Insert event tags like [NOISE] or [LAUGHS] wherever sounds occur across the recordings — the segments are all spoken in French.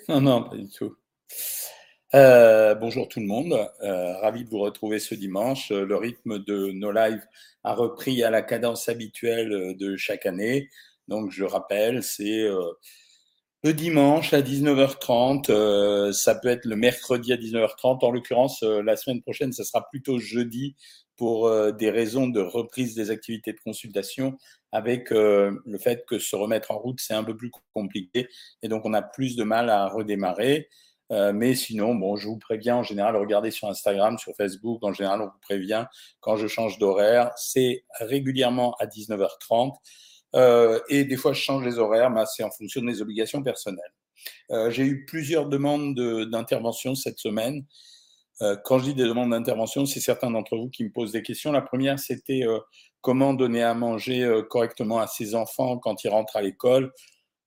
[LAUGHS] Non, non, pas du tout. Euh, bonjour tout le monde, euh, ravi de vous retrouver ce dimanche. Le rythme de nos lives a repris à la cadence habituelle de chaque année. Donc je rappelle, c'est euh, le dimanche à 19h30, ça peut être le mercredi à 19h30. En l'occurrence, la semaine prochaine, ça sera plutôt jeudi pour des raisons de reprise des activités de consultation avec le fait que se remettre en route, c'est un peu plus compliqué et donc on a plus de mal à redémarrer. Euh, mais sinon, bon, je vous préviens, en général, regardez sur Instagram, sur Facebook, en général, on vous prévient quand je change d'horaire. C'est régulièrement à 19h30. Euh, et des fois, je change les horaires, mais c'est en fonction de mes obligations personnelles. Euh, J'ai eu plusieurs demandes d'intervention cette semaine. Euh, quand je dis des demandes d'intervention, c'est certains d'entre vous qui me posent des questions. La première, c'était euh, comment donner à manger correctement à ses enfants quand ils rentrent à l'école.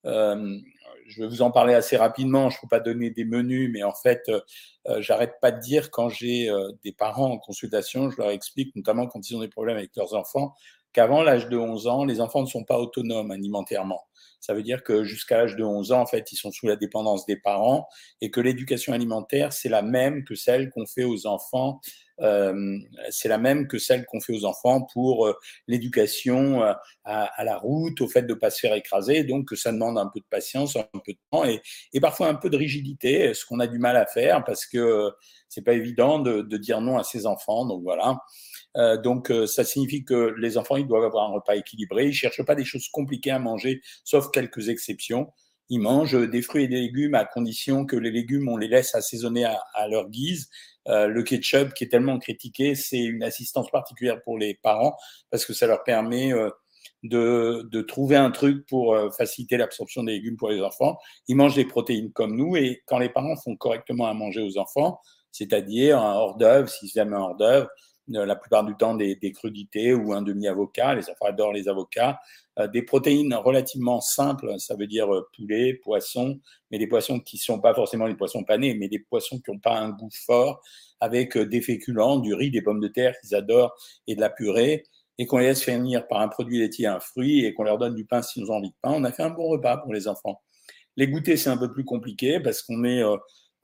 Euh, je vais vous en parler assez rapidement. Je ne peux pas donner des menus, mais en fait, euh, euh, j'arrête pas de dire quand j'ai euh, des parents en consultation, je leur explique, notamment quand ils ont des problèmes avec leurs enfants, qu'avant l'âge de 11 ans, les enfants ne sont pas autonomes alimentairement. Ça veut dire que jusqu'à l'âge de 11 ans, en fait, ils sont sous la dépendance des parents et que l'éducation alimentaire, c'est la même que celle qu'on fait aux enfants euh, c'est la même que celle qu'on fait aux enfants pour euh, l'éducation euh, à, la route, au fait de ne pas se faire écraser, donc ça demande un peu de patience, un peu de temps et, parfois un peu de rigidité, ce qu'on a du mal à faire parce que c'est pas évident de, dire non à ses enfants. Donc voilà. Donc ça signifie que les enfants ils doivent avoir un repas équilibré. Ils cherchent pas des choses compliquées à manger, sauf quelques exceptions. Ils mangent des fruits et des légumes à condition que les légumes on les laisse assaisonner à, leur guise euh, le ketchup qui est tellement critiqué, c'est une assistance particulière pour les parents parce que ça leur permet euh, de, trouver un truc pour euh, faciliter l'absorption des légumes pour les enfants. Ils mangent des protéines comme nous et quand les parents font correctement à manger aux enfants, c'est-à-dire un hors d'œuvre, s'ils aiment un hors d'œuvre, la plupart du temps des, crudités ou un demi-avocat. Les enfants adorent les avocats. Euh, des protéines relativement simples, ça veut dire euh, poulet, poisson, mais des poissons qui sont pas forcément des poissons panés, mais des poissons qui n'ont pas un goût fort, avec euh, des féculents, du riz, des pommes de terre qu'ils adorent et de la purée, et qu'on les laisse finir par un produit laitier, un fruit, et qu'on leur donne du pain s'ils ont envie de pain. On a fait un bon repas pour les enfants. Les goûters, c'est un peu plus compliqué parce qu'on est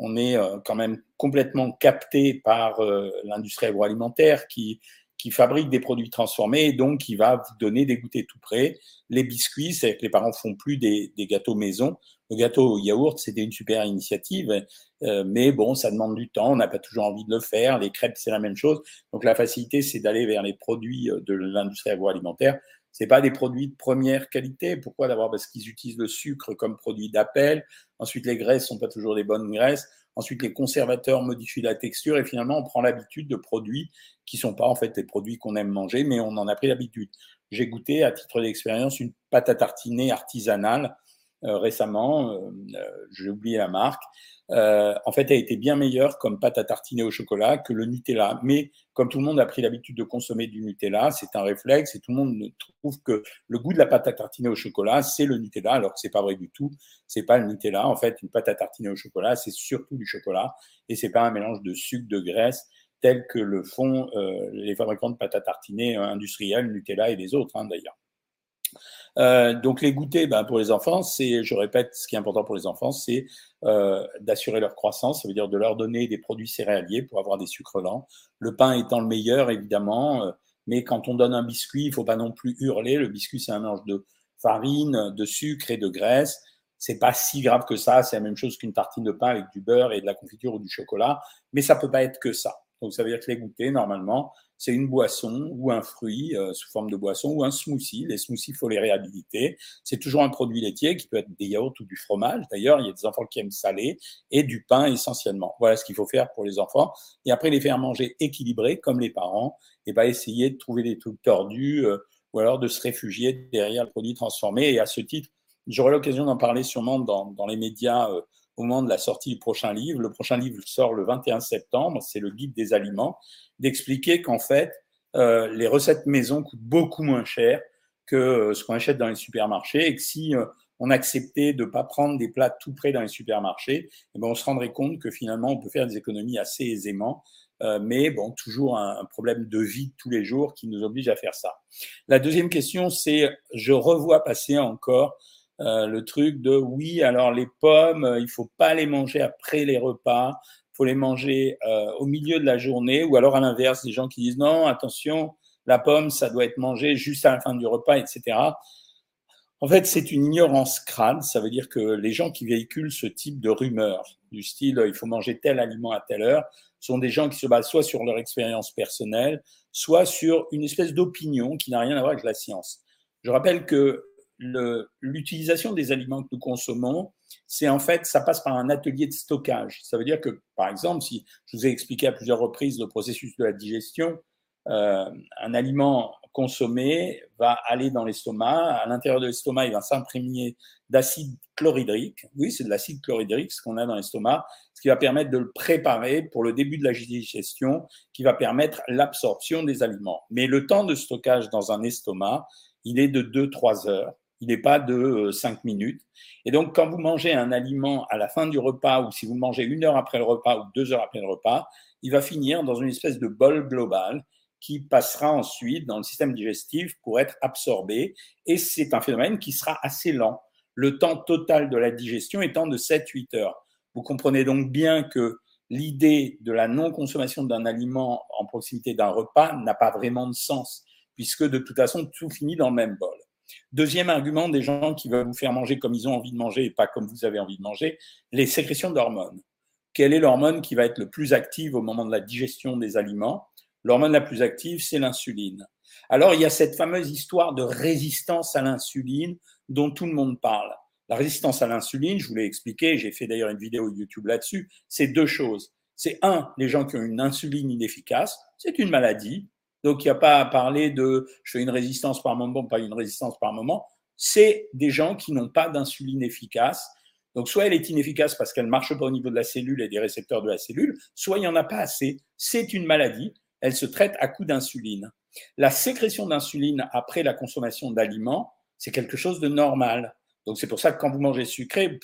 on est quand même complètement capté par l'industrie agroalimentaire qui qui fabrique des produits transformés et donc qui va vous donner des goûters tout près. Les biscuits, c'est que les parents font plus des, des, gâteaux maison. Le gâteau au yaourt, c'était une super initiative, euh, mais bon, ça demande du temps, on n'a pas toujours envie de le faire. Les crêpes, c'est la même chose. Donc la facilité, c'est d'aller vers les produits euh, de l'industrie agroalimentaire. C'est pas des produits de première qualité. Pourquoi D'abord parce qu'ils utilisent le sucre comme produit d'appel. Ensuite, les graisses sont pas toujours des bonnes graisses. Ensuite, les conservateurs modifient la texture et finalement, on prend l'habitude de produits qui sont pas en fait les produits qu'on aime manger, mais on en a pris l'habitude. J'ai goûté à titre d'expérience une pâte à tartiner artisanale récemment, euh, euh, j'ai oublié la marque. en fait, elle était bien meilleure comme pâte à tartiner au chocolat que le Nutella. Mais comme tout le monde a pris l'habitude de consommer du Nutella, c'est un réflexe et tout le monde trouve que le goût de la pâte à tartiner au chocolat, c'est le Nutella, alors que c'est pas vrai du tout. C'est pas le Nutella. En fait, une pâte à tartiner au chocolat, c'est surtout du chocolat et c'est pas un mélange de sucre, de graisse tel que le font les fabricants de pâte à tartiner industriels, Nutella et les autres hein, d'ailleurs. Euh, donc les goûters, ben, pour les enfants, c'est, je répète, ce qui est important pour les enfants, c'est euh, d'assurer leur croissance, ça veut dire de leur donner des produits céréaliers pour avoir des sucres lents. Le pain étant le meilleur, évidemment, euh, mais quand on donne un biscuit, il faut pas non plus hurler. Le biscuit, c'est un mélange de farine, de sucre et de graisse. C'est pas si grave que ça. C'est la même chose qu'une tartine de pain avec du beurre et de la confiture ou du chocolat, mais ça peut pas être que ça. Donc ça veut dire que les goûters, normalement, c'est une boisson ou un fruit euh, sous forme de boisson ou un smoothie. Les smoothies, il faut les réhabiliter. C'est toujours un produit laitier qui peut être des yaourts ou du fromage. D'ailleurs, il y a des enfants qui aiment salé et du pain essentiellement. Voilà ce qu'il faut faire pour les enfants. Et après, les faire manger équilibrés comme les parents et pas essayer de trouver des trucs tordus euh, ou alors de se réfugier derrière le produit transformé. Et à ce titre, j'aurai l'occasion d'en parler sûrement dans, dans les médias euh, au moment de la sortie du prochain livre. Le prochain livre sort le 21 septembre, c'est le guide des aliments d'expliquer qu'en fait, euh, les recettes maison coûtent beaucoup moins cher que euh, ce qu'on achète dans les supermarchés et que si euh, on acceptait de ne pas prendre des plats tout près dans les supermarchés, eh ben on se rendrait compte que finalement, on peut faire des économies assez aisément. Mais bon, toujours un, un, problème de vie tous les jours qui nous oblige à faire ça. La deuxième question, c'est, je revois passer encore le truc de oui, alors les pommes, il faut pas les manger après les repas, faut les manger au milieu de la journée, ou alors à l'inverse, des gens qui disent non, attention, la pomme, ça doit être mangé juste à la fin du repas, etc. En fait, c'est une ignorance crâne. Ça veut dire que les gens qui véhiculent ce type de rumeurs, du style il faut manger tel aliment à telle heure, sont des gens qui se basent soit sur leur expérience personnelle, soit sur une espèce d'opinion qui n'a rien à voir avec la science. Je rappelle que l'utilisation des aliments que nous consommons, c'est en fait, ça passe par un atelier de stockage. Ça veut dire que, par exemple, si je vous ai expliqué à plusieurs reprises le processus de la digestion, euh, un aliment consommé va aller dans l'estomac. À l'intérieur de l'estomac, il va s'imprégner d'acide chlorhydrique. Oui, c'est de l'acide chlorhydrique, ce qu'on a dans l'estomac, ce qui va permettre de le préparer pour le début de la digestion, qui va permettre l'absorption des aliments. Mais le temps de stockage dans un estomac, il est de 2-3 heures. Il n'est pas de 5 euh, minutes. Et donc, quand vous mangez un aliment à la fin du repas, ou si vous mangez une heure après le repas ou deux heures après le repas, il va finir dans une espèce de bol global qui passera ensuite dans le système digestif pour être absorbé. Et c'est un phénomène qui sera assez lent, le temps total de la digestion étant de 7-8 heures. Vous comprenez donc bien que l'idée de la non-consommation d'un aliment en proximité d'un repas n'a pas vraiment de sens, puisque de toute façon, tout finit dans le même bol. Deuxième argument des gens qui veulent vous faire manger comme ils ont envie de manger et pas comme vous avez envie de manger, les sécrétions d'hormones. Quelle est l'hormone qui va être le plus active au moment de la digestion des aliments? L'hormone la plus active, c'est l'insuline. Alors, il y a cette fameuse histoire de résistance à l'insuline dont tout le monde parle. La résistance à l'insuline, je vous l'ai expliqué, j'ai fait d'ailleurs une vidéo YouTube là-dessus, c'est deux choses. C'est un, les gens qui ont une insuline inefficace, c'est une maladie. Donc, il n'y a pas à parler de je fais une résistance par moment, pas une résistance par moment. C'est des gens qui n'ont pas d'insuline efficace. Donc, soit elle est inefficace parce qu'elle marche pas au niveau de la cellule et des récepteurs de la cellule, soit il n'y en a pas assez. C'est une maladie elle se traite à coup d'insuline. La sécrétion d'insuline après la consommation d'aliments, c'est quelque chose de normal. Donc c'est pour ça que quand vous mangez sucré,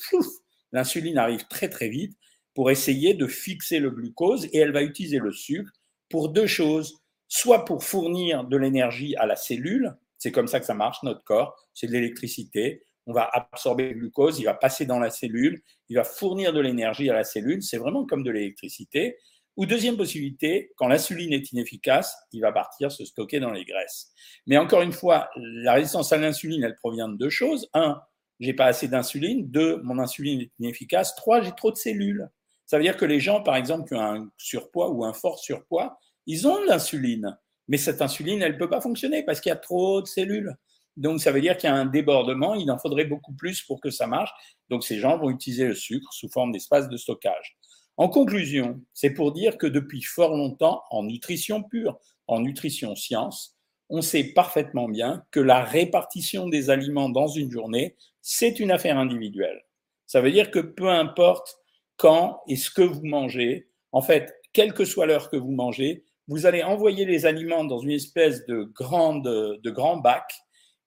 l'insuline arrive très très vite pour essayer de fixer le glucose et elle va utiliser le sucre pour deux choses, soit pour fournir de l'énergie à la cellule, c'est comme ça que ça marche notre corps, c'est de l'électricité, on va absorber le glucose, il va passer dans la cellule, il va fournir de l'énergie à la cellule, c'est vraiment comme de l'électricité, ou deuxième possibilité, quand l'insuline est inefficace, il va partir se stocker dans les graisses. Mais encore une fois, la résistance à l'insuline, elle provient de deux choses. Un, j'ai pas assez d'insuline. Deux, mon insuline est inefficace. Trois, j'ai trop de cellules. Ça veut dire que les gens, par exemple, qui ont un surpoids ou un fort surpoids, ils ont de l'insuline. Mais cette insuline, elle ne peut pas fonctionner parce qu'il y a trop de cellules. Donc, ça veut dire qu'il y a un débordement. Il en faudrait beaucoup plus pour que ça marche. Donc, ces gens vont utiliser le sucre sous forme d'espace de stockage. En conclusion, c'est pour dire que depuis fort longtemps, en nutrition pure, en nutrition science, on sait parfaitement bien que la répartition des aliments dans une journée, c'est une affaire individuelle. Ça veut dire que peu importe quand et ce que vous mangez, en fait, quelle que soit l'heure que vous mangez, vous allez envoyer les aliments dans une espèce de, grande, de grand bac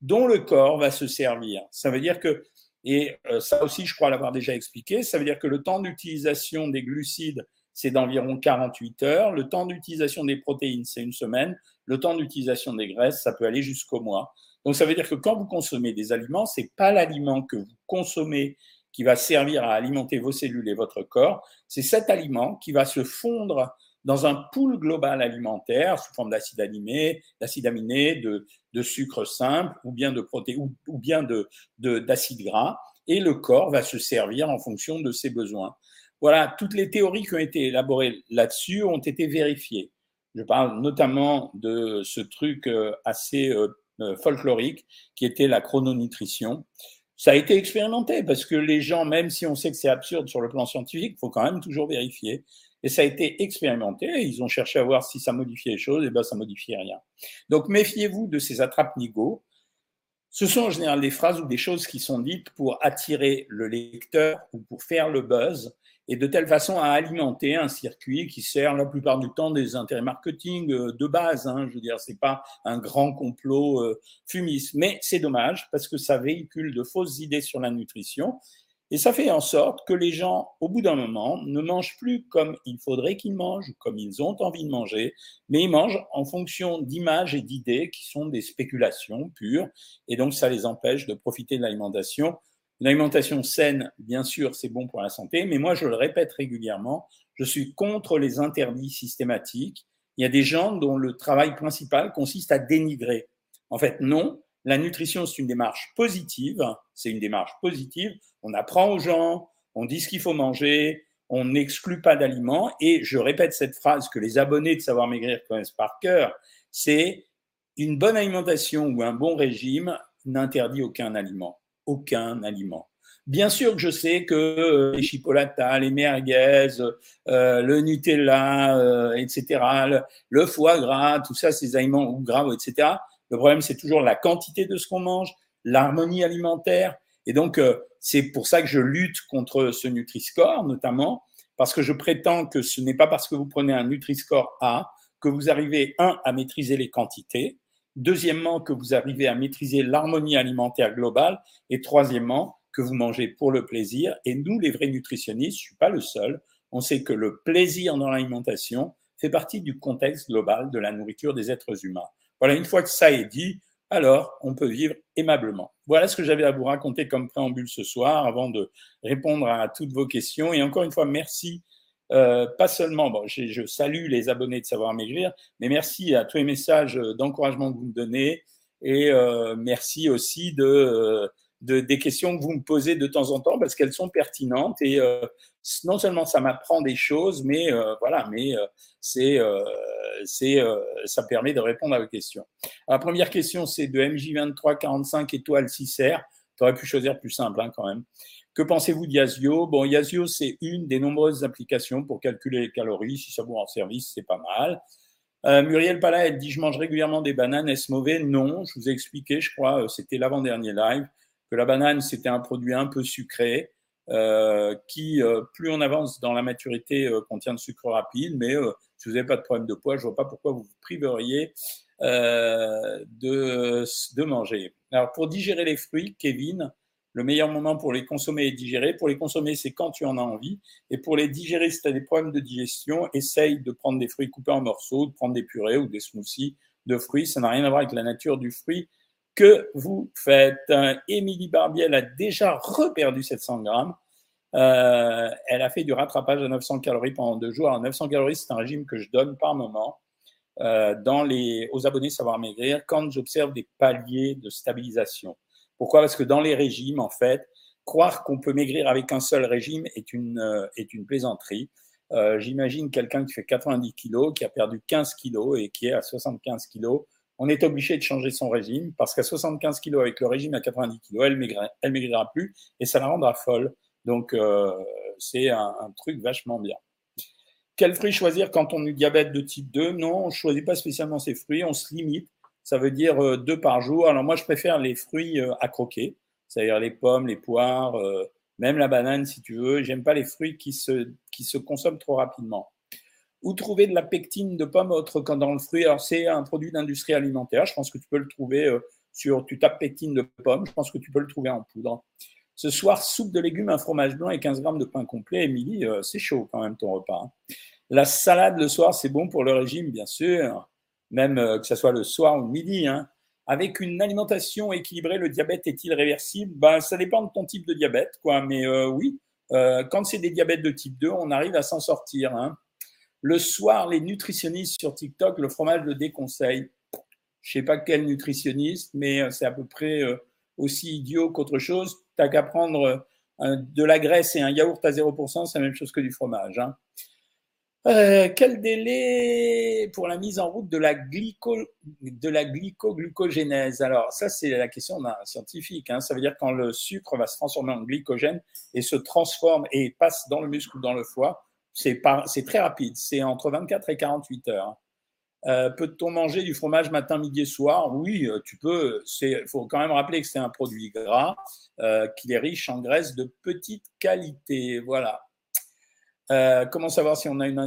dont le corps va se servir. Ça veut dire que et euh, ça aussi, je crois l'avoir déjà expliqué. Ça veut dire que le temps d'utilisation des glucides, c'est d'environ 48 heures. Le temps d'utilisation des protéines, c'est une semaine. Le temps d'utilisation des graisses, ça peut aller jusqu'au mois. Donc ça veut dire que quand vous consommez des aliments, c'est pas l'aliment que vous consommez qui va servir à alimenter vos cellules et votre corps, c'est cet aliment qui va se fondre dans un pool global alimentaire sous forme d'acide aminé, d'acide aminé, de, sucre simple ou bien de protéines ou, bien de, d'acide gras, et le corps va se servir en fonction de ses besoins. Voilà, toutes les théories qui ont été élaborées là-dessus ont été vérifiées. Je parle notamment de ce truc euh, assez euh, euh, folklorique qui était la chrononutrition. Ça a été expérimenté parce que les gens, même si on sait que c'est absurde sur le plan scientifique, il faut quand même toujours vérifier. Et ça a été expérimenté. Ils ont cherché à voir si ça modifiait les choses. Et ben, ça modifiait rien. Donc, méfiez-vous de ces attrape-nigauds. Ce sont en général des phrases ou des choses qui sont dites pour attirer le lecteur ou pour faire le buzz et de telle façon à alimenter un circuit qui sert la plupart du temps des intérêts marketing euh, de base. Hein. Je veux dire, c'est pas un grand complot euh, fumiste, mais c'est dommage parce que ça véhicule de fausses idées sur la nutrition et ça fait en sorte que les gens, au bout d'un moment, ne mangent plus comme il faudrait qu'ils mangent, comme ils ont envie de manger, mais ils mangent en fonction d'images et d'idées qui sont des spéculations pures. Et donc, ça les empêche de profiter de l'alimentation Une alimentation saine, bien sûr, c'est bon pour la santé, mais moi, je le répète régulièrement, je suis contre les interdits systématiques. Il y a des gens dont le travail principal consiste à dénigrer. En fait, non, la nutrition, c'est une démarche positive. C'est une démarche positive. On apprend aux gens, on dit ce qu'il faut manger, on n'exclut pas d'aliments. Et je répète cette phrase que les abonnés de Savoir Maigrir connaissent par cœur, c'est une bonne alimentation ou un bon régime n'interdit aucun aliment. Aucun aliment. Bien sûr que je sais que euh, les chipolatas, les merguez, euh, le Nutella, euh, etc., le, foie gras, tout ça, ces aliments ou gras, etc. Le problème, c'est toujours la quantité de ce qu'on mange, l'harmonie alimentaire. Et donc, c'est pour ça que je lutte contre ce Nutri-Score, notamment, parce que je prétends que ce n'est pas parce que vous prenez un Nutri-Score A que vous arrivez, un, à maîtriser les quantités, deuxièmement, que vous arrivez à maîtriser l'harmonie alimentaire globale, et troisièmement, que vous mangez pour le plaisir. Et nous, les vrais nutritionnistes, je ne suis pas le seul, on sait que le plaisir dans l'alimentation fait partie du contexte global de la nourriture des êtres humains. Voilà, une fois que ça est dit, alors on peut vivre aimablement. Voilà ce que j'avais à vous raconter comme préambule ce soir avant de répondre à toutes vos questions. Et encore une fois, merci. Euh, pas seulement, bon, je, salue les abonnés de Savoir Maigrir, mais merci à tous les messages d'encouragement que vous me donnez et euh, merci aussi de de, des questions que vous me posez de temps en temps parce qu'elles sont pertinentes et euh, non seulement ça m'apprend des choses, mais euh, voilà, mais euh, c'est c'est ça permet de répondre à vos questions. la première question, c'est de MJ2345 étoile 6R. Tu aurais pu choisir plus simple hein, quand même. Que pensez-vous d'Yasio? Bon, Yasio, c'est une des nombreuses applications pour calculer les calories. Si ça vous rend service, c'est pas mal. Muriel Pala, elle dit Je mange régulièrement des bananes, est-ce mauvais? Non, je vous ai expliqué, je crois, c'était l'avant-dernier live que la banane, c'était un produit un peu sucré, euh, qui, euh, plus on avance dans la maturité, euh, contient de sucre rapide, mais si vous n'avez pas de problème de poids, je ne vois pas pourquoi vous vous priveriez de, de manger. Alors, pour digérer les fruits, Kevin, le meilleur moment pour les consommer et digérer. Pour les consommer, c'est quand tu en as envie. Et pour les digérer, si tu as des problèmes de digestion, essaye de prendre des fruits coupés en morceaux, de prendre des purées ou des smoothies de fruits. Ça n'a rien à voir avec la nature du fruit que vous faites. Émilie Barbiel a déjà reperdu 700 grammes. Euh, elle a fait du rattrapage à 900 calories pendant deux jours. Alors, 900 calories, c'est un régime que je donne par moment euh, aux abonnés Savoir Maigrir quand j'observe des paliers de stabilisation. Pourquoi? Parce que dans les régimes, en fait, croire qu'on peut maigrir avec un seul régime est une, euh, est une plaisanterie. J'imagine quelqu'un qui fait 90 kilos, qui a perdu 15 kilos et qui est à 75 kilos on est obligé de changer son régime parce qu'à 75 kg avec le régime à 90 kg, elle maigrira, elle maigrira plus et ça la rendra folle. Donc, euh, c'est un, truc vachement bien. Quel fruit choisir quand on a du diabète de type 2 Non, on ne choisit pas spécialement ces fruits, on se limite. Ça veut dire euh, deux par jour. Alors, moi, je préfère les fruits euh, à croquer, c'est-à-dire les pommes, les poires, même la banane si tu veux. J'aime pas les fruits qui se consomment trop rapidement. Où trouver de la pectine de pomme autre qu'en dans le fruit Alors, c'est un produit d'industrie alimentaire. Je pense que tu peux le trouver euh, sur. Tu tapes pectine de pomme. Je pense que tu peux le trouver en poudre. Ce soir, soupe de légumes, un fromage blanc et 15 grammes de pain complet. Émilie, euh, c'est chaud quand même ton repas. Hein. La salade le soir, c'est bon pour le régime, bien sûr. Même euh, que ce soit le soir ou le midi. Hein. Avec une alimentation équilibrée, le diabète est-il réversible? Ben, Ça dépend de ton type de diabète, quoi. Mais oui, quand c'est des diabètes de type 2, on arrive à s'en sortir. Hein. Le soir, les nutritionnistes sur TikTok, le fromage le déconseille. Je sais pas quel nutritionniste, mais euh, c'est à peu près euh, aussi idiot qu'autre chose. Tu n'as qu'à prendre euh, de la graisse et un yaourt à 0%, c'est la même chose que du fromage. Hein. quel délai pour la mise en route de la, glyco, de glycoglucogénèse? Alors, ça, c'est la question d'un scientifique. Hein. Ça veut dire quand le sucre va se transformer en glycogène et se transforme et passe dans le muscle ou dans le foie, c'est très rapide, c'est entre 24 et 48 heures. Euh, peut-on manger du fromage matin, midi et soir? Oui, euh, tu peux. Il faut quand même rappeler que c'est un produit gras, euh, qu'il est riche en graisse de petite qualité. Voilà. comment savoir si on a une,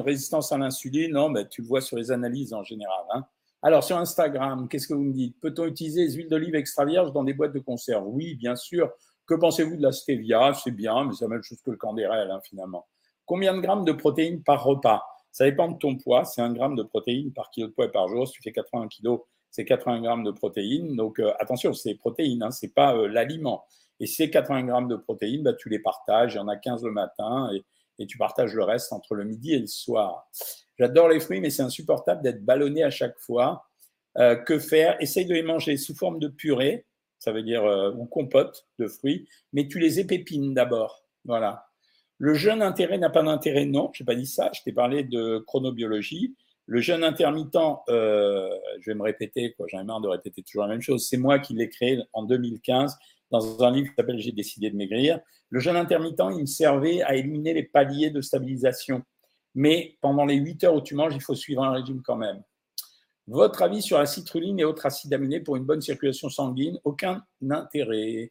résistance à l'insuline? Non, tu le vois sur les analyses en général. Hein. Alors, sur Instagram, qu'est-ce que vous me dites? Peut-on utiliser les huiles d'olive extra vierges dans des boîtes de conserve? Oui, bien sûr. Que pensez-vous de la stevia? C'est bien, mais c'est la même chose que le candérel, hein, finalement. Combien de grammes de protéines par repas? Ça dépend de ton poids. C'est un gramme de protéines par kilo de poids par jour. Si tu fais 80 kilos, c'est 80 grammes de protéines. Donc euh, attention, c'est protéines, hein, ce n'est pas euh, l'aliment. Et ces 80 grammes de protéines, bah, tu les partages. Il y en a 15 le matin et, tu partages le reste entre le midi et le soir. J'adore les fruits, mais c'est insupportable d'être ballonné à chaque fois. Euh, que faire? Essaye de les manger sous forme de purée, ça veut dire ou compote de fruits, mais tu les épépines d'abord. Voilà. Le jeûne intérêt n'a pas d'intérêt, non, je n'ai pas dit ça, je t'ai parlé de chronobiologie. Le jeûne intermittent, euh, je vais me répéter, j'en ai marre de répéter toujours la même chose, c'est moi qui l'ai créé en 2015 dans un livre qui s'appelle J'ai décidé de maigrir. Le jeûne intermittent, il me servait à éliminer les paliers de stabilisation. Mais pendant les 8 heures où tu manges, il faut suivre un régime quand même. Votre avis sur la citrulline et autres acides aminés pour une bonne circulation sanguine? Aucun intérêt.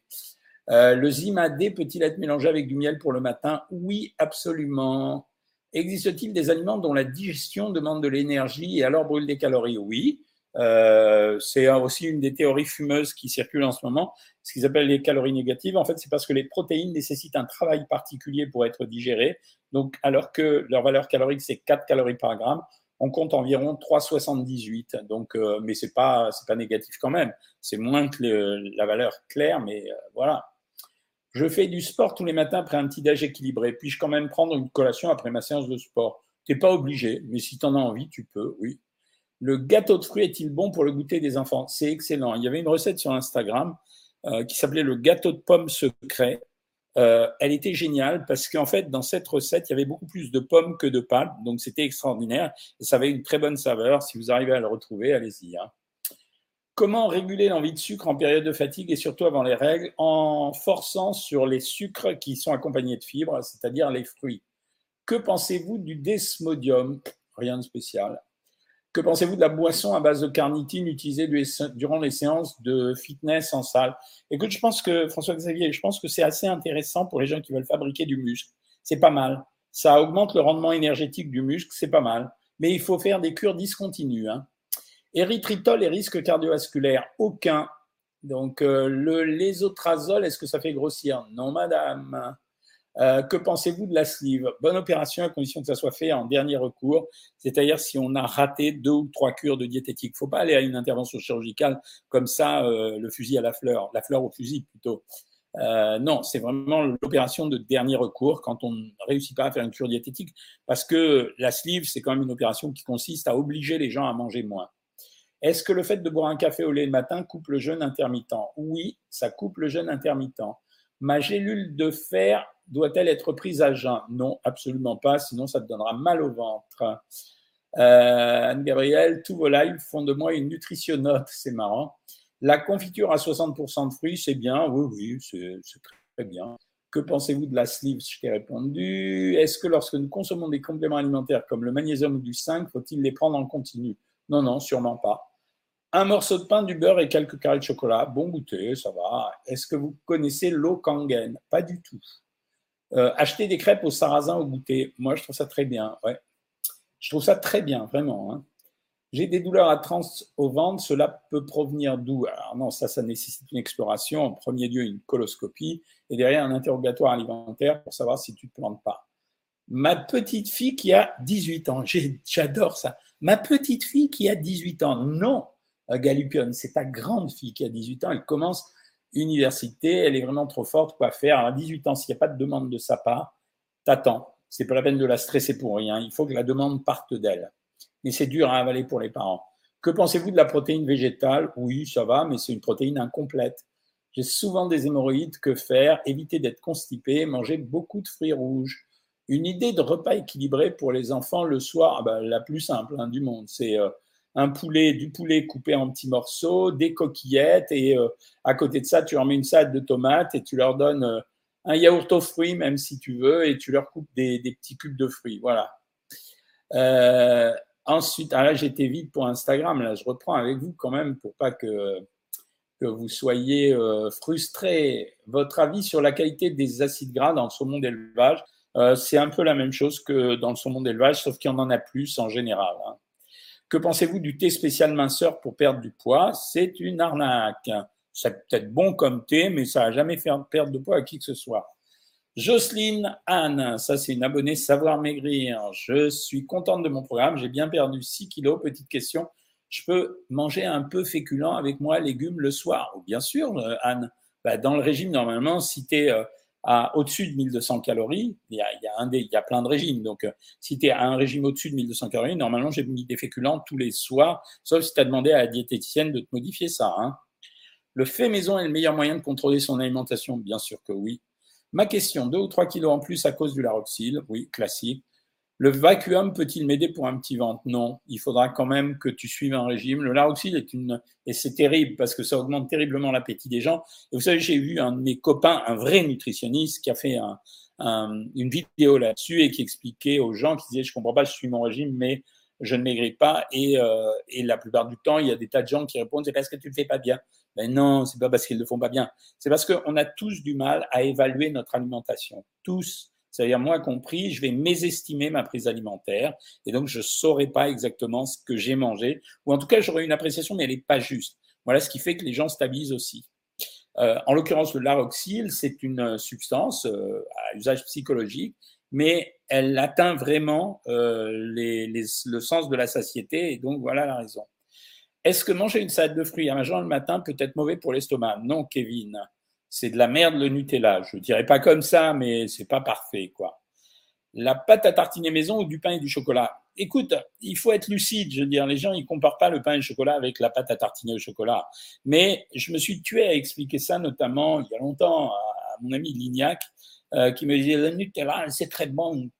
Euh, le Zimadé peut-il être mélangé avec du miel pour le matin? Oui, absolument. Existe-t-il des aliments dont la digestion demande de l'énergie et alors brûle des calories? Oui. Euh, c'est aussi une des théories fumeuses qui circulent en ce moment, ce qu'ils appellent les calories négatives. En fait, c'est parce que les protéines nécessitent un travail particulier pour être digérées. Donc, alors que leur valeur calorique, c'est 4 calories par gramme, on compte environ 3,78. Donc, euh, mais c'est pas, pas négatif quand même. C'est moins que la valeur claire, mais voilà. Je fais du sport tous les matins après un petit déj équilibré. Puis-je quand même prendre une collation après ma séance de sport? Tu n'es pas obligé, mais si tu en as envie, tu peux, oui. Le gâteau de fruits est-il bon pour le goûter des enfants? C'est excellent. Il y avait une recette sur Instagram euh, qui s'appelait le gâteau de pommes secret. Euh, elle était géniale parce qu'en fait, dans cette recette, il y avait beaucoup plus de pommes que de pâtes. Donc, c'était extraordinaire. Et ça avait une très bonne saveur. Si vous arrivez à le retrouver, allez-y. Hein. Comment réguler l'envie de sucre en période de fatigue et surtout avant les règles en forçant sur les sucres qui sont accompagnés de fibres, c'est-à-dire les fruits Que pensez-vous du desmodium? Rien de spécial. Que pensez-vous de la boisson à base de carnitine utilisée durant les séances de fitness en salle? Écoute, je pense que, François Xavier, je pense que c'est assez intéressant pour les gens qui veulent fabriquer du muscle. C'est pas mal. Ça augmente le rendement énergétique du muscle, c'est pas mal. Mais il faut faire des cures discontinues. Hein. Érythritol et risques cardiovasculaires, aucun. Donc, euh, le lésotrazole, est-ce que ça fait grossir? Non, madame. Euh, que pensez-vous de la sleeve Bonne opération à condition que ça soit fait en dernier recours, c'est-à-dire si on a raté deux ou trois cures de diététique. Faut pas aller à une intervention chirurgicale comme ça, euh, le fusil à la fleur, la fleur au fusil plutôt. Euh, non, c'est vraiment l'opération de dernier recours quand on ne réussit pas à faire une cure diététique, parce que la sleeve, c'est quand même une opération qui consiste à obliger les gens à manger moins. Est-ce que le fait de boire un café au lait le matin coupe le jeûne intermittent? Oui, ça coupe le jeûne intermittent. Ma gélule de fer doit-elle être prise à jeun? Non, absolument pas, sinon ça te donnera mal au ventre. Euh, Anne-Gabrielle, tous vos lives font de moi une nutritionnote, c'est marrant. La confiture à 60% de fruits, c'est bien, oui, oui, c'est très bien. Que pensez-vous de la sleeve? Je t'ai répondu. Est-ce que lorsque nous consommons des compléments alimentaires comme le magnésium ou du zinc, faut-il les prendre en continu? Non, non, sûrement pas. Un morceau de pain, du beurre et quelques carrés de chocolat. Bon goûter, ça va. Est-ce que vous connaissez l'eau kangen Pas du tout. Euh, acheter des crêpes au sarrasin au goûter, moi je trouve ça très bien. Ouais. Je trouve ça très bien, vraiment. Hein. J'ai des douleurs à trans au ventre, cela peut provenir d'où? Alors non, ça, ça nécessite une exploration. En premier lieu, une coloscopie et derrière un interrogatoire alimentaire pour savoir si tu ne te plantes pas. Ma petite fille qui a 18 ans, j'adore ça. Ma petite fille qui a 18 ans, non, Galupion, c'est ta grande fille qui a 18 ans, elle commence université, elle est vraiment trop forte, quoi faire? À 18 ans, s'il n'y a pas de demande de sa part, t'attends. C'est pas la peine de la stresser pour rien. Il faut que la demande parte d'elle. Mais c'est dur à avaler pour les parents. Que pensez-vous de la protéine végétale? Oui, ça va, mais c'est une protéine incomplète. J'ai souvent des hémorroïdes. Que faire? Éviter d'être constipé, manger beaucoup de fruits rouges. Une idée de repas équilibré pour les enfants le soir, ah ben, la plus simple hein, du monde, c'est euh, un poulet, du poulet coupé en petits morceaux, des coquillettes, et euh, à côté de ça, tu leur mets une salade de tomates et tu leur donnes euh, un yaourt aux fruits, même si tu veux, et tu leur coupes des, petits cubes de fruits. Voilà. Euh, ensuite, ah là, j'étais vite pour Instagram. Là, je reprends avec vous quand même pour pas que, que vous soyez frustrés. Votre avis sur la qualité des acides gras dans le saumon d'élevage? C'est un peu la même chose que dans le saumon d'élevage, sauf qu'il y en a plus en général. Hein. Que pensez-vous du thé spécial minceur pour perdre du poids? C'est une arnaque. C'est peut-être bon comme thé, mais ça n'a jamais fait perdre de poids à qui que ce soit. Jocelyne Anne, ça c'est une abonnée Savoir Maigrir. Je suis contente de mon programme, j'ai bien perdu 6 kilos. Petite question, je peux manger un peu féculent avec moi, légumes le soir? Bien sûr, euh, Anne. bah, dans le régime, normalement, si tu es à au-dessus de 1200 calories, il y a, un il y a plein de régimes. Donc, si tu es à un régime au-dessus de 1200 calories, normalement, j'ai mis des féculents tous les soirs, sauf si tu as demandé à la diététicienne de te modifier ça. Hein. Le fait maison est le meilleur moyen de contrôler son alimentation? Bien sûr que oui. Ma question, 2 ou 3 kilos en plus à cause du laroxyle? Oui, classique. Le vacuum peut-il m'aider pour un petit ventre? Non, il faudra quand même que tu suives un régime. Le laroxyle est une et c'est terrible parce que ça augmente terriblement l'appétit des gens. Et vous savez, j'ai vu un de mes copains, un vrai nutritionniste, qui a fait une vidéo là-dessus et qui expliquait aux gens qui disaient je comprends pas, je suis mon régime, mais je ne maigris pas. Et, euh, la plupart du temps, il y a des tas de gens qui répondent c'est parce que tu ne le fais pas bien. Ben non, c'est pas parce qu'ils ne le font pas bien. C'est parce qu'on a tous du mal à évaluer notre alimentation. Tous c'est-à-dire moi compris, je vais mésestimer ma prise alimentaire et donc je ne saurai pas exactement ce que j'ai mangé, ou en tout cas j'aurai une appréciation, mais elle n'est pas juste. Voilà ce qui fait que les gens stabilisent aussi. Euh, en l'occurrence, le laroxyle, c'est une substance euh, à usage psychologique, mais elle atteint vraiment euh, les, les, le sens de la satiété, et donc voilà la raison. Est-ce que manger une salade de fruits à manger le matin peut être mauvais pour l'estomac? Non, Kevin c'est de la merde le Nutella. Je ne dirais pas comme ça, mais c'est pas parfait, quoi. La pâte à tartiner maison ou du pain et du chocolat? Écoute, il faut être lucide. Je veux dire, les gens, ils comparent pas le pain et le chocolat avec la pâte à tartiner au chocolat. Mais je me suis tué à expliquer ça, notamment il y a longtemps, à mon ami Lignac, euh, qui me disait le Nutella, c'est très bon.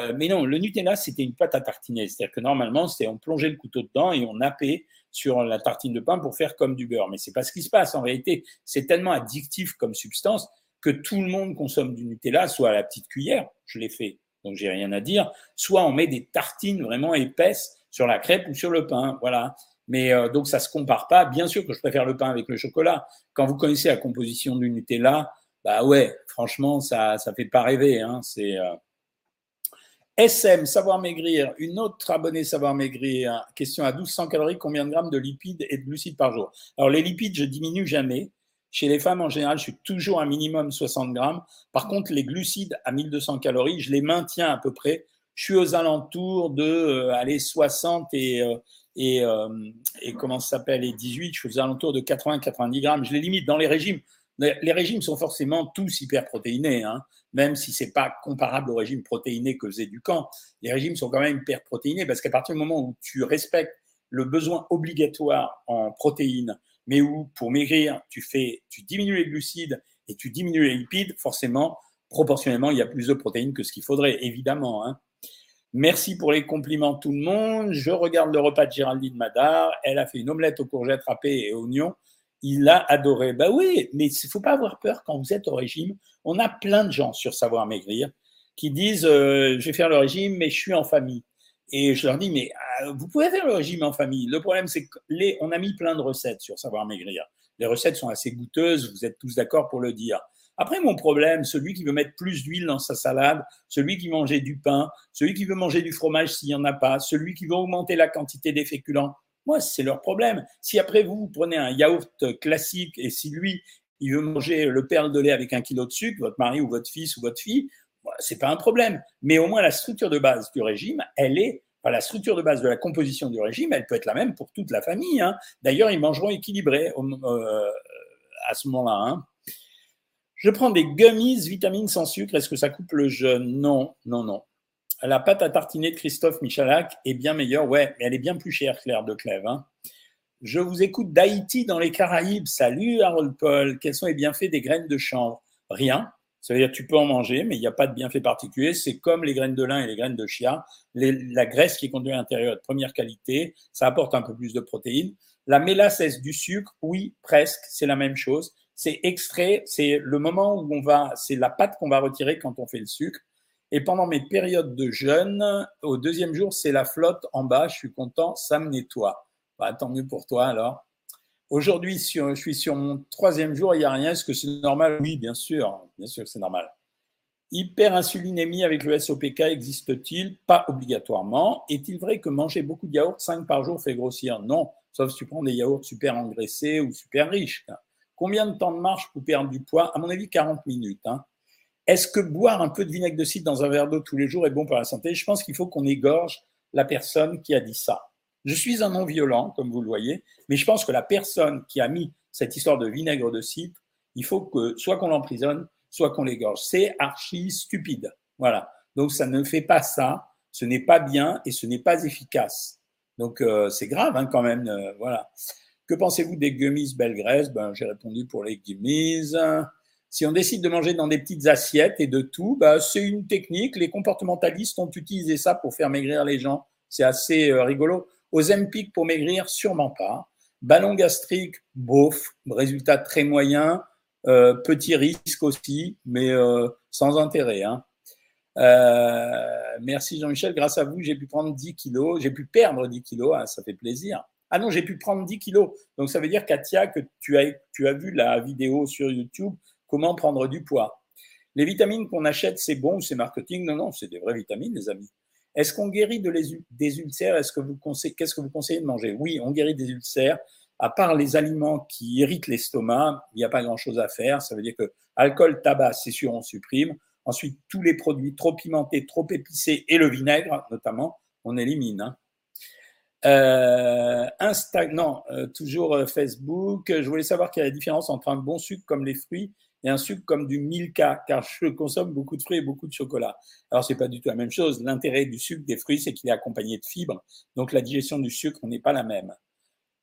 Euh, mais non, le Nutella, c'était une pâte à tartiner. C'est-à-dire que normalement, on plongeait le couteau dedans et on nappait sur la tartine de pain pour faire comme du beurre. Mais c'est pas ce qui se passe. En réalité, c'est tellement addictif comme substance que tout le monde consomme du Nutella, soit à la petite cuillère, je l'ai fait, donc j'ai rien à dire, soit on met des tartines vraiment épaisses sur la crêpe ou sur le pain, voilà. Mais euh, donc ça se compare pas. Bien sûr que je préfère le pain avec le chocolat. Quand vous connaissez la composition du Nutella, bah ouais, franchement ça ça fait pas rêver. Hein. C'est euh, SM, savoir maigrir, une autre abonnée savoir maigrir, question à 1200 calories, combien de grammes de lipides et de glucides par jour? Alors les lipides, je diminue jamais. Chez les femmes en général, je suis toujours un minimum 60 grammes. Par contre, les glucides à 1200 calories, je les maintiens à peu près. Je suis aux alentours de euh, allez, 60 et, euh, et, euh, et comment ça s'appelle, et 18, je suis aux alentours de 80-90 grammes. Je les limite dans les régimes. Les régimes sont forcément tous hyperprotéinés, hein, même si c'est pas comparable au régime protéiné que faisait Ducamp. Les régimes sont quand même hyperprotéinés parce qu'à partir du moment où tu respectes le besoin obligatoire en protéines, mais où pour maigrir, tu fais, tu diminues les glucides et tu diminues les lipides, forcément, proportionnellement, il y a plus de protéines que ce qu'il faudrait, évidemment. Hein. Merci pour les compliments tout le monde. Je regarde le repas de Géraldine Madar. Elle a fait une omelette aux courgettes râpées et oignons il a adoré. Ben oui, mais il ne faut pas avoir peur quand vous êtes au régime. On a plein de gens sur Savoir Maigrir qui disent euh, Je vais faire le régime, mais je suis en famille. Et je leur dis Mais euh, vous pouvez faire le régime en famille. Le problème, c'est qu'on a mis plein de recettes sur Savoir Maigrir. Les recettes sont assez goûteuses, vous êtes tous d'accord pour le dire. Après, mon problème, celui qui veut mettre plus d'huile dans sa salade, celui qui manger du pain, celui qui veut manger du fromage s'il n'y en a pas, celui qui veut augmenter la quantité des féculents, moi, c'est leur problème. Si après vous, vous prenez un yaourt classique et si lui, il veut manger le perle de lait avec un kilo de sucre, votre mari ou votre fils ou votre fille, c'est pas un problème. Mais au moins, la structure de base du régime, elle est la structure de base de la composition du régime, elle peut être la même pour toute la famille. Hein. D'ailleurs, ils mangeront équilibré euh, à ce moment-là. Hein. Je prends des gummies vitamines sans sucre. Est-ce que ça coupe le jeûne? Non, non, non. La pâte à tartiner de Christophe Michalak est bien meilleure, ouais, mais elle est bien plus chère, Claire de Clèves. Hein. Je vous écoute d'Haïti dans les Caraïbes. Salut Harold Paul. Quels sont les bienfaits des graines de chanvre? Rien. Ça veut dire tu peux en manger, mais il n'y a pas de bienfait particulier. C'est comme les graines de lin et les graines de chia. la graisse qui est conduite à l'intérieur est de première qualité. Ça apporte un peu plus de protéines. La mélasse du sucre, oui, presque, c'est la même chose. C'est extrait, c'est le moment où on va, c'est la pâte qu'on va retirer quand on fait le sucre. Et pendant mes périodes de jeûne, au deuxième jour, c'est la flotte en bas. Je suis content, ça me nettoie. Bah, tant mieux pour toi alors. Aujourd'hui, je suis sur mon troisième jour, il n'y a rien. Est-ce que c'est normal? Oui, bien sûr. Bien sûr que c'est normal. Hyperinsulinémie avec le SOPK existe-t-il? Pas obligatoirement. Est-il vrai que manger beaucoup de yaourts 5 par jour fait grossir? Non, sauf si tu prends des yaourts super engraissés ou super riches. Combien de temps de marche pour perdre du poids? À mon avis, 40 minutes. Hein. Est-ce que boire un peu de vinaigre de cidre dans un verre d'eau tous les jours est bon pour la santé? Je pense qu'il faut qu'on égorge la personne qui a dit ça. Je suis un non-violent, comme vous le voyez, mais je pense que la personne qui a mis cette histoire de vinaigre de cidre, Il faut que soit qu'on l'emprisonne, soit qu'on l'égorge. C'est archi stupide. Voilà. Donc ça ne fait pas ça, ce n'est pas bien et ce n'est pas efficace. Donc euh, c'est grave hein, quand même. Euh, voilà. Que pensez-vous des gummies belgraises ben, J'ai répondu pour les gummies. Si on décide de manger dans des petites assiettes et de tout, ben, c'est une technique. Les comportementalistes ont utilisé ça pour faire maigrir les gens. C'est assez euh, rigolo. Ozempic pour maigrir, sûrement pas. Ballon gastrique, bof, résultat très moyen. petit risque aussi, mais sans intérêt. Hein. Euh, merci Jean-Michel, grâce à vous, j'ai pu prendre 10 kilos, j'ai pu perdre 10 kilos, hein, ça fait plaisir. Ah non, j'ai pu prendre 10 kilos. Donc ça veut dire, Katia, que tu as vu la vidéo sur YouTube, comment prendre du poids? Les vitamines qu'on achète, c'est bon ou c'est marketing? Non, non, c'est des vraies vitamines, les amis. Est-ce qu'on guérit des ulcères? Est-ce que vous qu'est-ce que vous conseillez de manger? Oui, on guérit des ulcères. À part les aliments qui irritent l'estomac, il n'y a pas grand-chose à faire. Ça veut dire que alcool, tabac, c'est sûr, on supprime. Ensuite, tous les produits trop pimentés, trop épicés et le vinaigre, notamment, on élimine. Hein. Euh, Insta, non, euh, toujours euh, Facebook. Je voulais savoir quelle est la différence entre un bon sucre comme les fruits et un sucre comme du Milka, car je consomme beaucoup de fruits et beaucoup de chocolat. Alors, c'est pas du tout la même chose. L'intérêt du sucre des fruits, c'est qu'il est accompagné de fibres. Donc, la digestion du sucre n'est pas la même.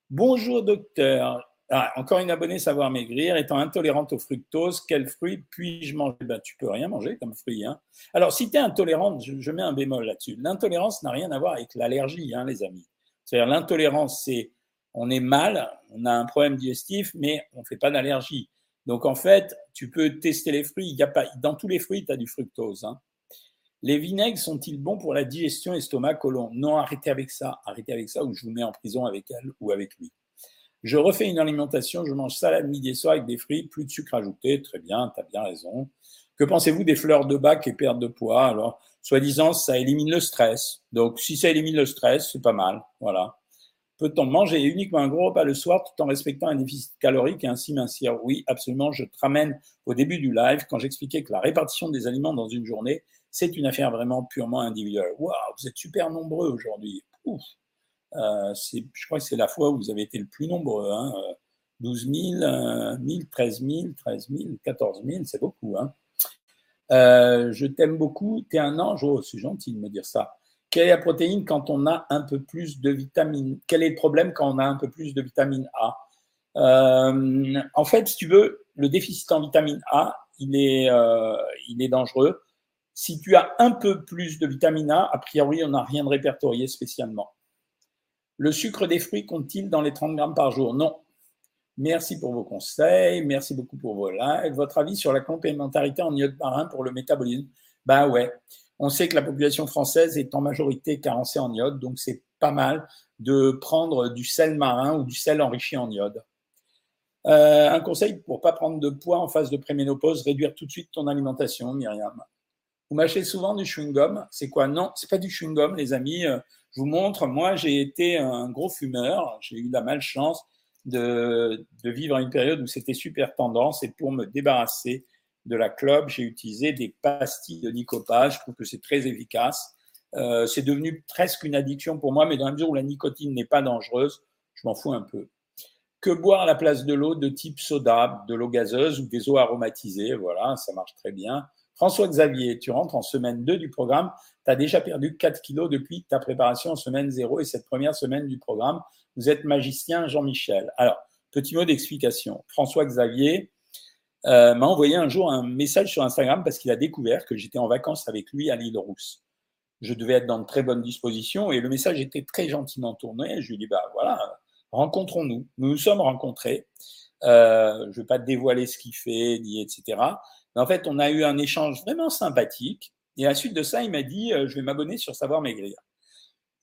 Bonjour, docteur. Ah, encore une abonnée Savoir Maigrir, étant intolérante au fructose, quel fruit puis-je manger? Ben, Tu peux rien manger comme fruit. Hein. Alors, si tu es intolérante, je, mets un bémol là-dessus. L'intolérance n'a rien à voir avec l'allergie, hein, les amis. C'est-à-dire, l'intolérance, c'est on est mal, on a un problème digestif, mais on ne fait pas d'allergie. Donc, en fait, tu peux tester les fruits. Il y a pas, dans tous les fruits, tu as du fructose. Hein. Les vinaigres sont-ils bons pour la digestion estomac-colon Non, arrêtez avec ça. Arrêtez avec ça ou je vous mets en prison avec elle ou avec lui. Je refais une alimentation, je mange salade midi et soir avec des fruits, plus de sucre ajouté. Très bien, tu as bien raison. Que pensez-vous des fleurs de bac et perte de poids? Alors, soi-disant, ça élimine le stress. Donc, si ça élimine le stress, c'est pas mal. Voilà. Peut-on manger uniquement un gros repas le soir tout en respectant un déficit calorique et ainsi mincir Oui, absolument. Je te ramène au début du live quand j'expliquais que la répartition des aliments dans une journée, c'est une affaire vraiment purement individuelle. Waouh, vous êtes super nombreux aujourd'hui. Euh, je crois que c'est la fois où vous avez été le plus nombreux. Hein, 12 000, 1000, 13 000, 13 000, 14 000, c'est beaucoup. Hein. Euh, je t'aime beaucoup, tu es un ange. Oh, c'est gentil de me dire ça. Quelle est la protéine quand on a un peu plus de vitamine? Quel est le problème quand on a un peu plus de vitamine A? Euh, En fait, si tu veux, le déficit en vitamine A, il est, il est dangereux. Si tu as un peu plus de vitamine A, a priori, on n'a rien de répertorié spécialement. Le sucre des fruits compte-t-il dans les 30 grammes par jour? Non. Merci pour vos conseils, merci beaucoup pour vos likes. Votre avis sur la complémentarité en iode marin pour le métabolisme? Ben ouais, on sait que la population française est en majorité carencée en iode, donc c'est pas mal de prendre du sel marin ou du sel enrichi en iode. Euh, un conseil pour pas prendre de poids en phase de préménopause, réduire tout de suite ton alimentation, Myriam. Vous mâchez souvent du chewing-gum. C'est quoi? Non, c'est pas du chewing-gum, les amis. Euh, je vous montre, moi, j'ai été un gros fumeur. J'ai eu la malchance de, de vivre une période où c'était super tendance. Et pour me débarrasser de la clope, j'ai utilisé des pastilles de nicopage. Je trouve que c'est très efficace. Euh, c'est devenu presque une addiction pour moi, mais dans la mesure où la nicotine n'est pas dangereuse, je m'en fous un peu. Que boire à la place de l'eau de type soda, de l'eau gazeuse ou des eaux aromatisées Voilà, ça marche très bien. François Xavier, tu rentres en semaine 2 du programme. Tu as déjà perdu 4 kilos depuis ta préparation en semaine 0 et cette première semaine du programme. Vous êtes magicien Jean-Michel. Alors, petit mot d'explication. François Xavier euh, m'a envoyé un jour un message sur Instagram parce qu'il a découvert que j'étais en vacances avec lui à l'île Rousse. Je devais être dans de très bonnes dispositions et le message était très gentiment tourné. Je lui ai dit, bah voilà, rencontrons-nous. Nous nous sommes rencontrés. Euh, je ne vais pas te dévoiler ce qu'il fait, ni etc. Mais en fait, on a eu un échange vraiment sympathique. Et à la suite de ça, il m'a dit euh, Je vais m'abonner sur Savoir Maigrir.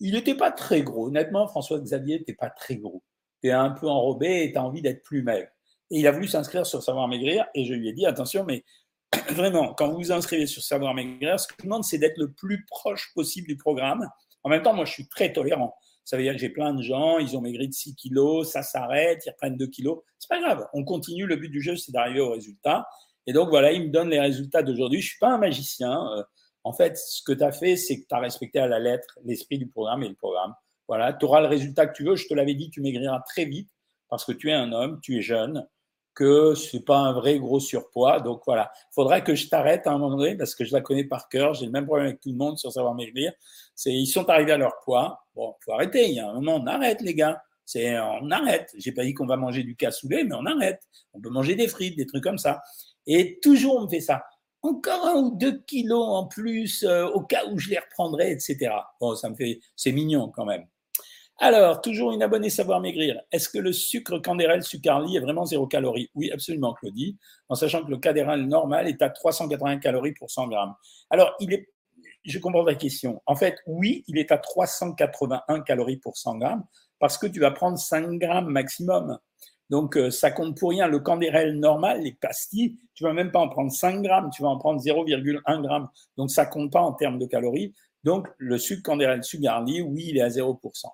Il n'était pas très gros. Honnêtement, François-Xavier n'était pas très gros. Tu es un peu enrobé et tu as envie d'être plus maigre. Il a voulu s'inscrire sur Savoir Maigrir. Et je lui ai dit Attention, mais [CLEARS THROAT] vraiment, quand vous vous inscrivez sur Savoir Maigrir, ce que je demande, c'est d'être le plus proche possible du programme. En même temps, moi, je suis très tolérant. Ça veut dire que j'ai plein de gens, ils ont maigri de 6 kilos, ça s'arrête, ils reprennent 2 kilos. C'est pas grave, on continue. Le but du jeu, c'est d'arriver au résultat. Et donc, voilà, il me donne les résultats d'aujourd'hui. Je ne suis pas un magicien. Euh, en fait, ce que tu as fait, c'est que tu as respecté à la lettre l'esprit du programme et le programme. Voilà, tu auras le résultat que tu veux. Je te l'avais dit, tu maigriras très vite parce que tu es un homme, tu es jeune, que c'est pas un vrai gros surpoids. Donc voilà, il faudra que je t'arrête à un moment donné parce que je la connais par cœur. J'ai le même problème avec tout le monde sur savoir maigrir. C'est ils sont arrivés à leur poids. Bon, faut arrêter. Il y a un moment, on arrête les gars. C'est on arrête. J'ai pas dit qu'on va manger du cassoulet, mais on arrête. On peut manger des frites, des trucs comme ça. Et toujours on me fait ça. Encore un ou deux kilos en plus euh, au cas où je les reprendrai, etc. Bon, ça me fait, c'est mignon quand même. Alors, toujours une abonnée Savoir Maigrir. Est-ce que le sucre Candérel Sucarly est vraiment zéro calorie? Oui, absolument, Claudie, en sachant que le Candérel normal est à 380 calories pour 100 grammes. Alors, il est, je comprends ta question. En fait, oui, il est à 381 calories pour 100 grammes parce que tu vas prendre 5 grammes maximum. Donc, euh, ça compte pour rien. Le Candérel normal, les pastilles, tu vas même pas en prendre 5 grammes, tu vas en prendre 0,1 gramme. Donc, ça compte pas en termes de calories. Donc, le sucre Candérel Sugarly, oui, il est à 0%.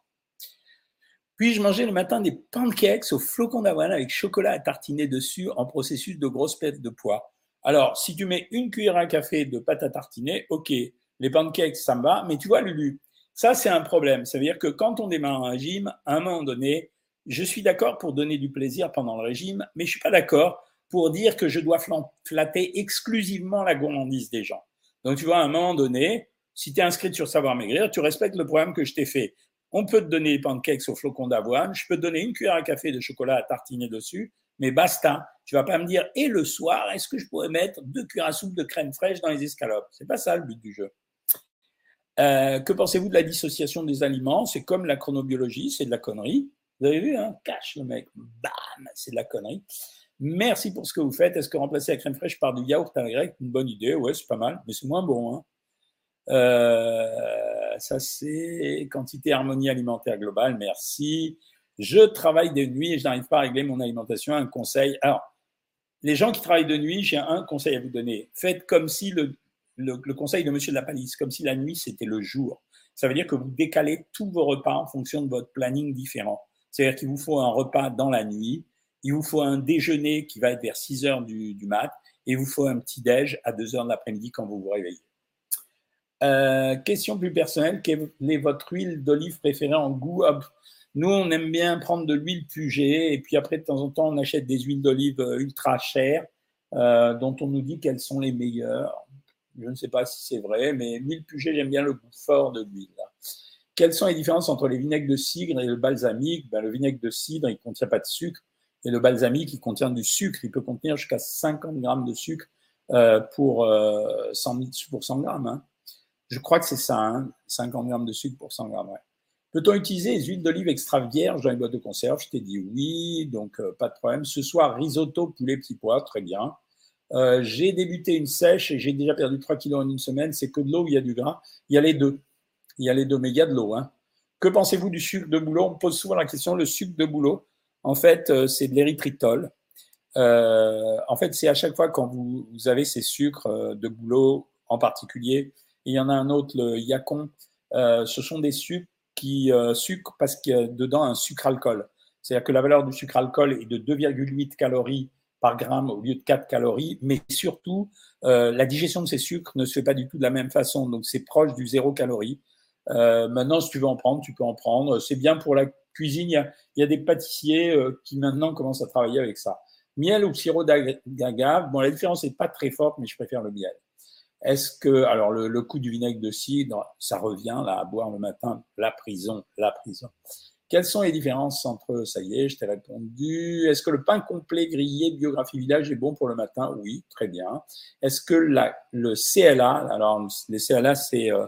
Puis-je manger le matin des pancakes au flocon d'avoine avec chocolat à tartiner dessus en processus de grosse perte de poids? Alors, si tu mets une cuillère à café de pâte à tartiner, ok, les pancakes, ça me va, mais tu vois, Lulu, ça, c'est un problème. Ça veut dire que quand on démarre un régime, à un moment donné, je suis d'accord pour donner du plaisir pendant le régime, mais je suis pas d'accord pour dire que je dois flatter exclusivement la gourmandise des gens. Donc, tu vois, à un moment donné, si tu es inscrite sur Savoir Maigrir, tu respectes le programme que je t'ai fait. On peut te donner des pancakes au flocon d'avoine, je peux te donner une cuillère à café de chocolat à tartiner dessus, mais basta. Tu vas pas me dire, et le soir, est-ce que je pourrais mettre deux cuillères à soupe de crème fraîche dans les escalopes? C'est pas ça le but du jeu. Euh, que pensez-vous de la dissociation des aliments? C'est comme la chronobiologie, c'est de la connerie. Vous avez vu, hein? Cache le mec, bam, c'est de la connerie. Merci pour ce que vous faites. Est-ce que remplacer la crème fraîche par du yaourt à grec, une bonne idée Ouais, c'est pas mal, mais c'est moins bon. Hein euh, ça c'est quantité harmonie alimentaire globale, merci. Je travaille de nuit et je n'arrive pas à régler mon alimentation. Un conseil. Alors, les gens qui travaillent de nuit, j'ai un conseil à vous donner. Faites comme si le, le, conseil de Monsieur de la Palisse, comme si la nuit c'était le jour. Ça veut dire que vous décalez tous vos repas en fonction de votre planning différent. C'est-à-dire qu'il vous faut un repas dans la nuit, il vous faut un déjeuner qui va être vers 6 heures du, du mat, et il vous faut un petit déj à 2 heures de l'après-midi quand vous vous réveillez. Euh, question plus personnelle, quelle est votre huile d'olive préférée en goût Nous, on aime bien prendre de l'huile Puget et puis après, de temps en temps, on achète des huiles d'olive euh, ultra chères euh, dont on nous dit qu'elles sont les meilleures. Je ne sais pas si c'est vrai, mais l'huile Puget, j'aime bien le goût fort de l'huile. Quelles sont les différences entre les vinaigres de cidre et le balsamique? Ben, Le vinaigre de cidre, il ne contient pas de sucre et le balsamique, il contient du sucre. Il peut contenir jusqu'à 50 grammes de sucre pour, 100, pour 100 grammes. Hein. Je crois que c'est ça, 50 hein, grammes de sucre pour 100 grammes. Peut-on utiliser les huiles d'olive extra vierges dans les boîtes de conserve? Je t'ai dit oui, donc euh, pas de problème. Ce soir, risotto, poulet, petit pois, très bien. Euh, j'ai débuté une sèche et j'ai déjà perdu 3 kilos en une semaine. C'est que de l'eau il y a du gras? Il y a les deux. Il y a les deux, mais il y a de l'eau. Hein. Que pensez-vous du sucre de bouleau? On me pose souvent la question, le sucre de bouleau, en fait, euh, c'est de l'érythritol. en fait, c'est à chaque fois quand vous, avez ces sucres de bouleau en particulier, il y en a un autre, le Yacon. Euh, ce sont des sucres qui euh, sucrent parce qu'il y a dedans un sucre-alcool. C'est-à-dire que la valeur du sucre-alcool est de 2,8 calories par gramme au lieu de 4 calories, mais surtout, euh, la digestion de ces sucres ne se fait pas du tout de la même façon, donc c'est proche du zéro calorie. maintenant, si tu veux en prendre, tu peux en prendre. C'est bien pour la cuisine. Il y a, des pâtissiers qui maintenant commencent à travailler avec ça. Miel ou sirop d'agave, bon, la différence n'est pas très forte, mais je préfère le miel. Est-ce que, alors le, le coup du vinaigre de cidre, ça revient là à boire le matin, la prison, la prison. Quelles sont les différences entre, ça y est, je t'ai répondu. Est-ce que le pain complet grillé Biographie Village est bon pour le matin? Oui, très bien. Est-ce que la, le CLA, alors les CLA, c'est euh,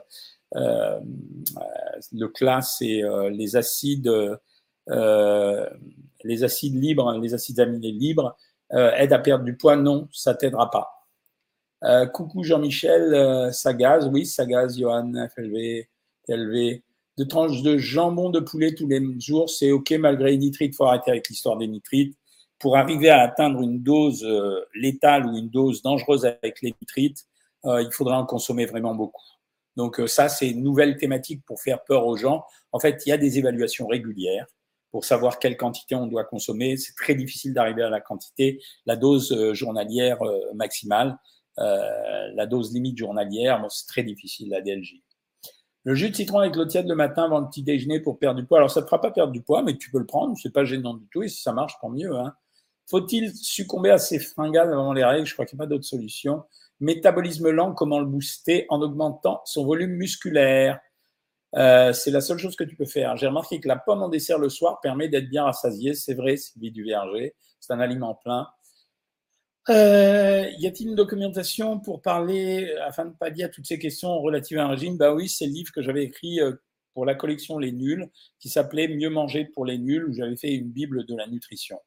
euh, le classe, c'est euh, les acides, euh, les acides libres, les acides aminés libres, euh, aident à perdre du poids? Non, ça t'aidera pas. Euh, coucou Jean-Michel, euh, Sagaz, oui, Sagaz, Johan, FLV, TLV. De tranches de jambon de poulet tous les jours, c'est OK malgré les nitrites. Il faut arrêter avec l'histoire des nitrites. Pour arriver à atteindre une dose euh, létale ou une dose dangereuse avec les nitrites, il faudra en consommer vraiment beaucoup. Donc ça, c'est une nouvelle thématique pour faire peur aux gens. En fait, il y a des évaluations régulières pour savoir quelle quantité on doit consommer. C'est très difficile d'arriver à la quantité, la dose journalière maximale. Euh, la dose limite journalière, c'est très difficile, la DLG. Le jus de citron avec l'eau tiède le matin avant le petit déjeuner pour perdre du poids. Alors, ça ne te fera pas perdre du poids, mais tu peux le prendre, c'est pas gênant du tout. Et si ça marche, tant mieux. Hein. Faut-il succomber à ces fringales avant les règles? Je crois qu'il n'y a pas d'autre solution. Métabolisme lent, comment le booster en augmentant son volume musculaire? Euh, C'est la seule chose que tu peux faire. J'ai remarqué que la pomme en dessert le soir permet d'être bien rassasié. C'est vrai, Sylvie du Verger. C'est un aliment plein. Euh, y a-t-il une documentation pour parler, afin de ne pas dire toutes ces questions relatives à un régime? Bah oui, c'est le livre que j'avais écrit euh, pour la collection Les Nuls, qui s'appelait Mieux manger pour les nuls, où j'avais fait une Bible de la nutrition.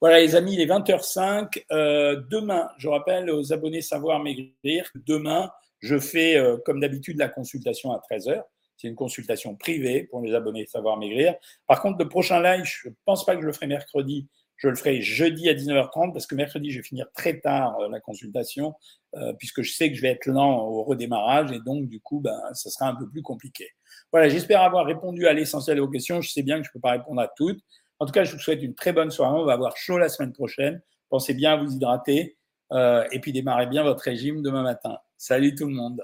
Voilà les amis, il est 20h05. Euh, demain, je rappelle aux abonnés Savoir Maigrir, demain, je fais comme d'habitude la consultation à 13h. C'est une consultation privée pour les abonnés Savoir Maigrir. Par contre, le prochain live, je ne pense pas que je le ferai mercredi. Je le ferai jeudi à 19h30 parce que mercredi, je vais finir très tard euh, la consultation puisque je sais que je vais être lent au redémarrage et donc, du coup, ben, ça sera un peu plus compliqué. Voilà, j'espère avoir répondu à l'essentiel de vos questions. Je sais bien que je ne peux pas répondre à toutes. En tout cas, je vous souhaite une très bonne soirée. On va avoir chaud la semaine prochaine. Pensez bien à vous hydrater euh, et puis démarrez bien votre régime demain matin. Salut tout le monde.